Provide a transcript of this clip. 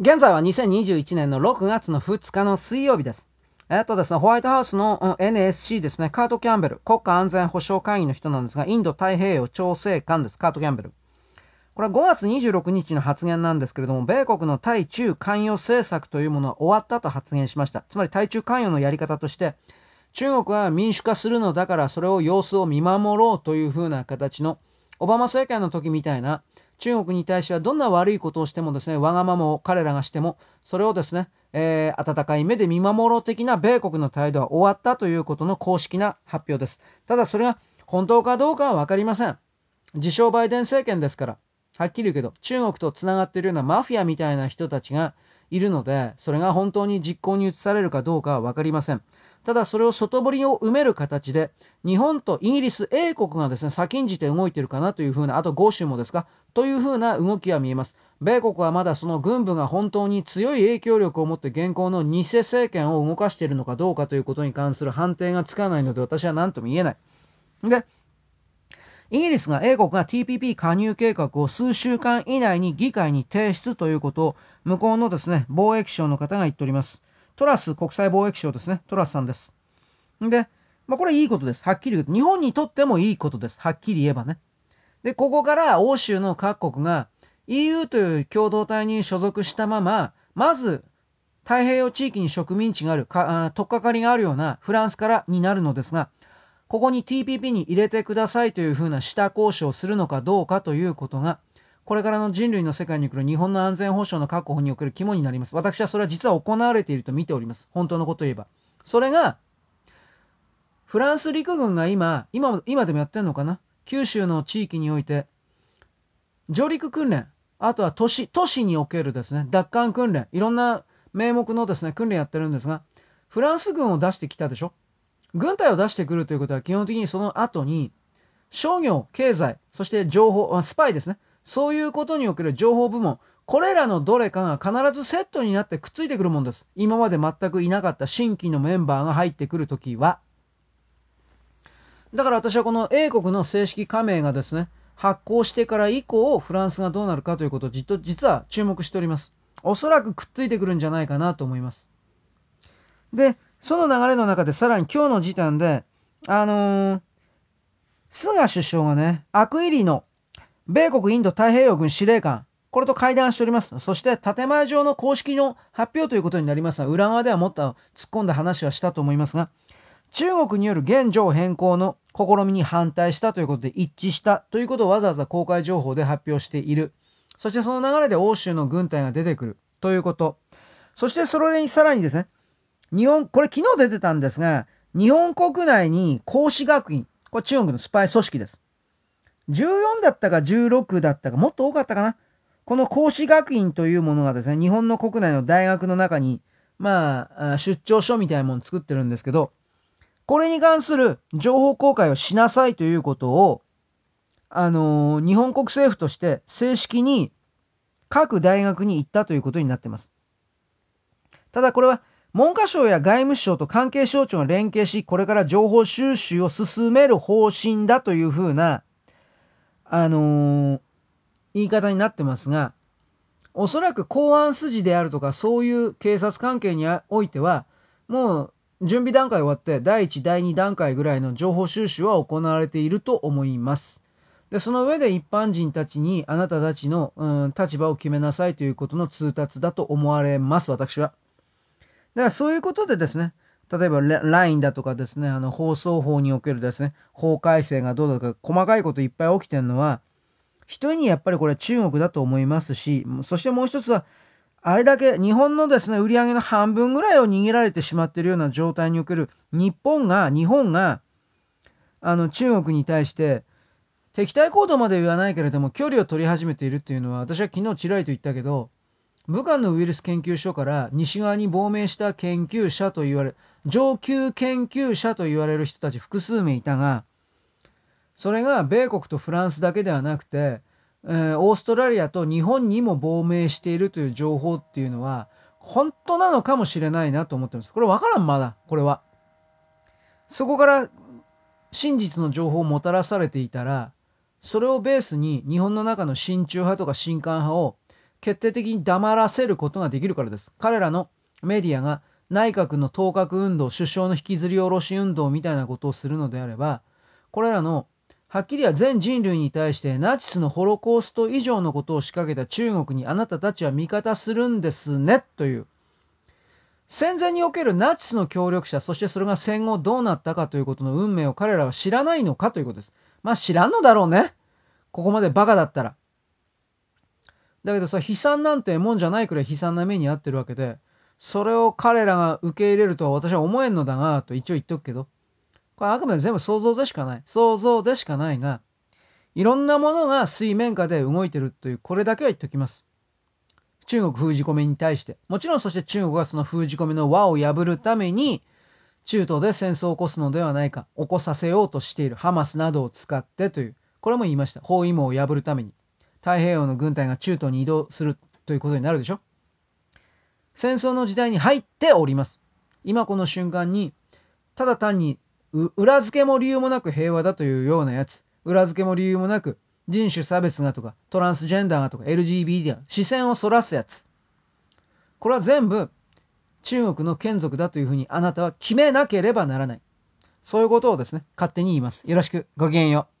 現在は2021年の6月の2日の水曜日です。えっとですね、ホワイトハウスの NSC ですね、カート・キャンベル、国家安全保障会議の人なんですが、インド太平洋調整官です、カート・キャンベル。これは5月26日の発言なんですけれども、米国の対中関与政策というものは終わったと発言しました。つまり対中関与のやり方として、中国は民主化するのだからそれを様子を見守ろうというふうな形の、オバマ政権の時みたいな、中国に対してはどんな悪いことをしてもですね、わがままを彼らがしても、それをですね、えー、温かい目で見守ろう的な米国の態度は終わったということの公式な発表です。ただそれが本当かどうかはわかりません。自称バイデン政権ですから、はっきり言うけど、中国と繋がっているようなマフィアみたいな人たちがいるので、それが本当に実行に移されるかどうかはわかりません。ただそれを外堀を埋める形で、日本とイギリス、英国がですね、先んじて動いてるかなというふうな、あと豪州もですか、というふうな動きは見えます。米国はまだその軍部が本当に強い影響力を持って現行の偽政権を動かしているのかどうかということに関する判定がつかないので私は何とも言えない。で、イギリスが英国が TPP 加入計画を数週間以内に議会に提出ということを向こうのですね、貿易省の方が言っております。トラス国際貿易省ですね。トラスさんです。んで、まあこれいいことです。はっきり言うと。日本にとってもいいことです。はっきり言えばね。で、ここから欧州の各国が EU という共同体に所属したまま、まず太平洋地域に植民地がある、かとっかかりがあるようなフランスからになるのですが、ここに TPP に入れてくださいというふうな下交渉をするのかどうかということが、これからの人類の世界に来る日本の安全保障の確保における肝になります。私はそれは実は行われていると見ております。本当のことを言えば。それが、フランス陸軍が今、今、今でもやってんのかな？九州の地域において、上陸訓練、あとは都市、都市におけるですね、奪還訓練、いろんな名目のですね、訓練やってるんですが、フランス軍を出してきたでしょ？軍隊を出してくるということは基本的にその後に、商業、経済、そして情報、スパイですね。そういうことにおける情報部門、これらのどれかが必ずセットになってくっついてくるもんです。今まで全くいなかった新規のメンバーが入ってくるときは。だから私はこの英国の正式加盟がですね、発行してから以降、フランスがどうなるかということをじっと実は注目しております。おそらくくっついてくるんじゃないかなと思います。で、その流れの中でさらに今日の時点で、あのー、菅首相がね、アクイリの米国インド太平洋軍司令官、これと会談しております。そして建前上の公式の発表ということになりますが、裏側ではもっと突っ込んだ話はしたと思いますが、中国による現状変更の試みに反対したということで一致したということをわざわざ公開情報で発表している。そしてその流れで欧州の軍隊が出てくるということ。そしてそれにさらにですね、日本、これ昨日出てたんですが、日本国内に孔子学院、これ中国のスパイ組織です。14だったか16だったか、もっと多かったかな。この孔子学院というものがですね、日本の国内の大学の中に、まあ、出張所みたいなものを作ってるんですけど、これに関する情報公開をしなさいということを、あのー、日本国政府として正式に各大学に行ったということになってます。ただこれは文科省や外務省と関係省庁が連携し、これから情報収集を進める方針だというふうな、あのー、言い方になってますが、おそらく公安筋であるとか、そういう警察関係においては、もう準備段階終わって、第1、第2段階ぐらいの情報収集は行われていると思います。で、その上で一般人たちにあなたたちの、うん、立場を決めなさいということの通達だと思われます、私は。だからそういうことでですね、例えば LINE だとかですね、あの放送法におけるですね、法改正がどうだとか、細かいこといっぱい起きてるのは、人にやっぱりこれは中国だと思いますし、そしてもう一つは、あれだけ日本のですね、売り上げの半分ぐらいを握られてしまっているような状態における日本が、日本が、あの中国に対して敵対行動までは言わないけれども距離を取り始めているっていうのは私は昨日ちらりと言ったけど武漢のウイルス研究所から西側に亡命した研究者と言われ上級研究者と言われる人たち複数名いたがそれが米国とフランスだけではなくてえー、オーストラリアと日本にも亡命しているという情報っていうのは、本当なのかもしれないなと思ってます。これわからん、まだ、これは。そこから真実の情報をもたらされていたら、それをベースに日本の中の親中派とか親韓派を決定的に黙らせることができるからです。彼らのメディアが内閣の当確運動、首相の引きずり下ろし運動みたいなことをするのであれば、これらのはっきりは全人類に対してナチスのホロコースト以上のことを仕掛けた中国にあなたたちは味方するんですねという戦前におけるナチスの協力者そしてそれが戦後どうなったかということの運命を彼らは知らないのかということです。まあ知らんのだろうね。ここまでバカだったら。だけどさ悲惨なんてもんじゃないくらい悲惨な目に遭ってるわけでそれを彼らが受け入れるとは私は思えんのだがと一応言っとくけどこれあくまで全部想像でしかない。想像でしかないが、いろんなものが水面下で動いてるという、これだけは言っておきます。中国封じ込めに対して。もちろんそして中国がその封じ込めの輪を破るために、中東で戦争を起こすのではないか、起こさせようとしているハマスなどを使ってという、これも言いました。包囲網を破るために。太平洋の軍隊が中東に移動するということになるでしょ戦争の時代に入っております。今この瞬間に、ただ単に裏付けも理由もなく平和だというようなやつ、裏付けも理由もなく人種差別がとかトランスジェンダーがとか LGBT が視線をそらすやつ。これは全部中国の眷属だというふうにあなたは決めなければならない。そういうことをですね、勝手に言います。よろしく。ごきげんよう。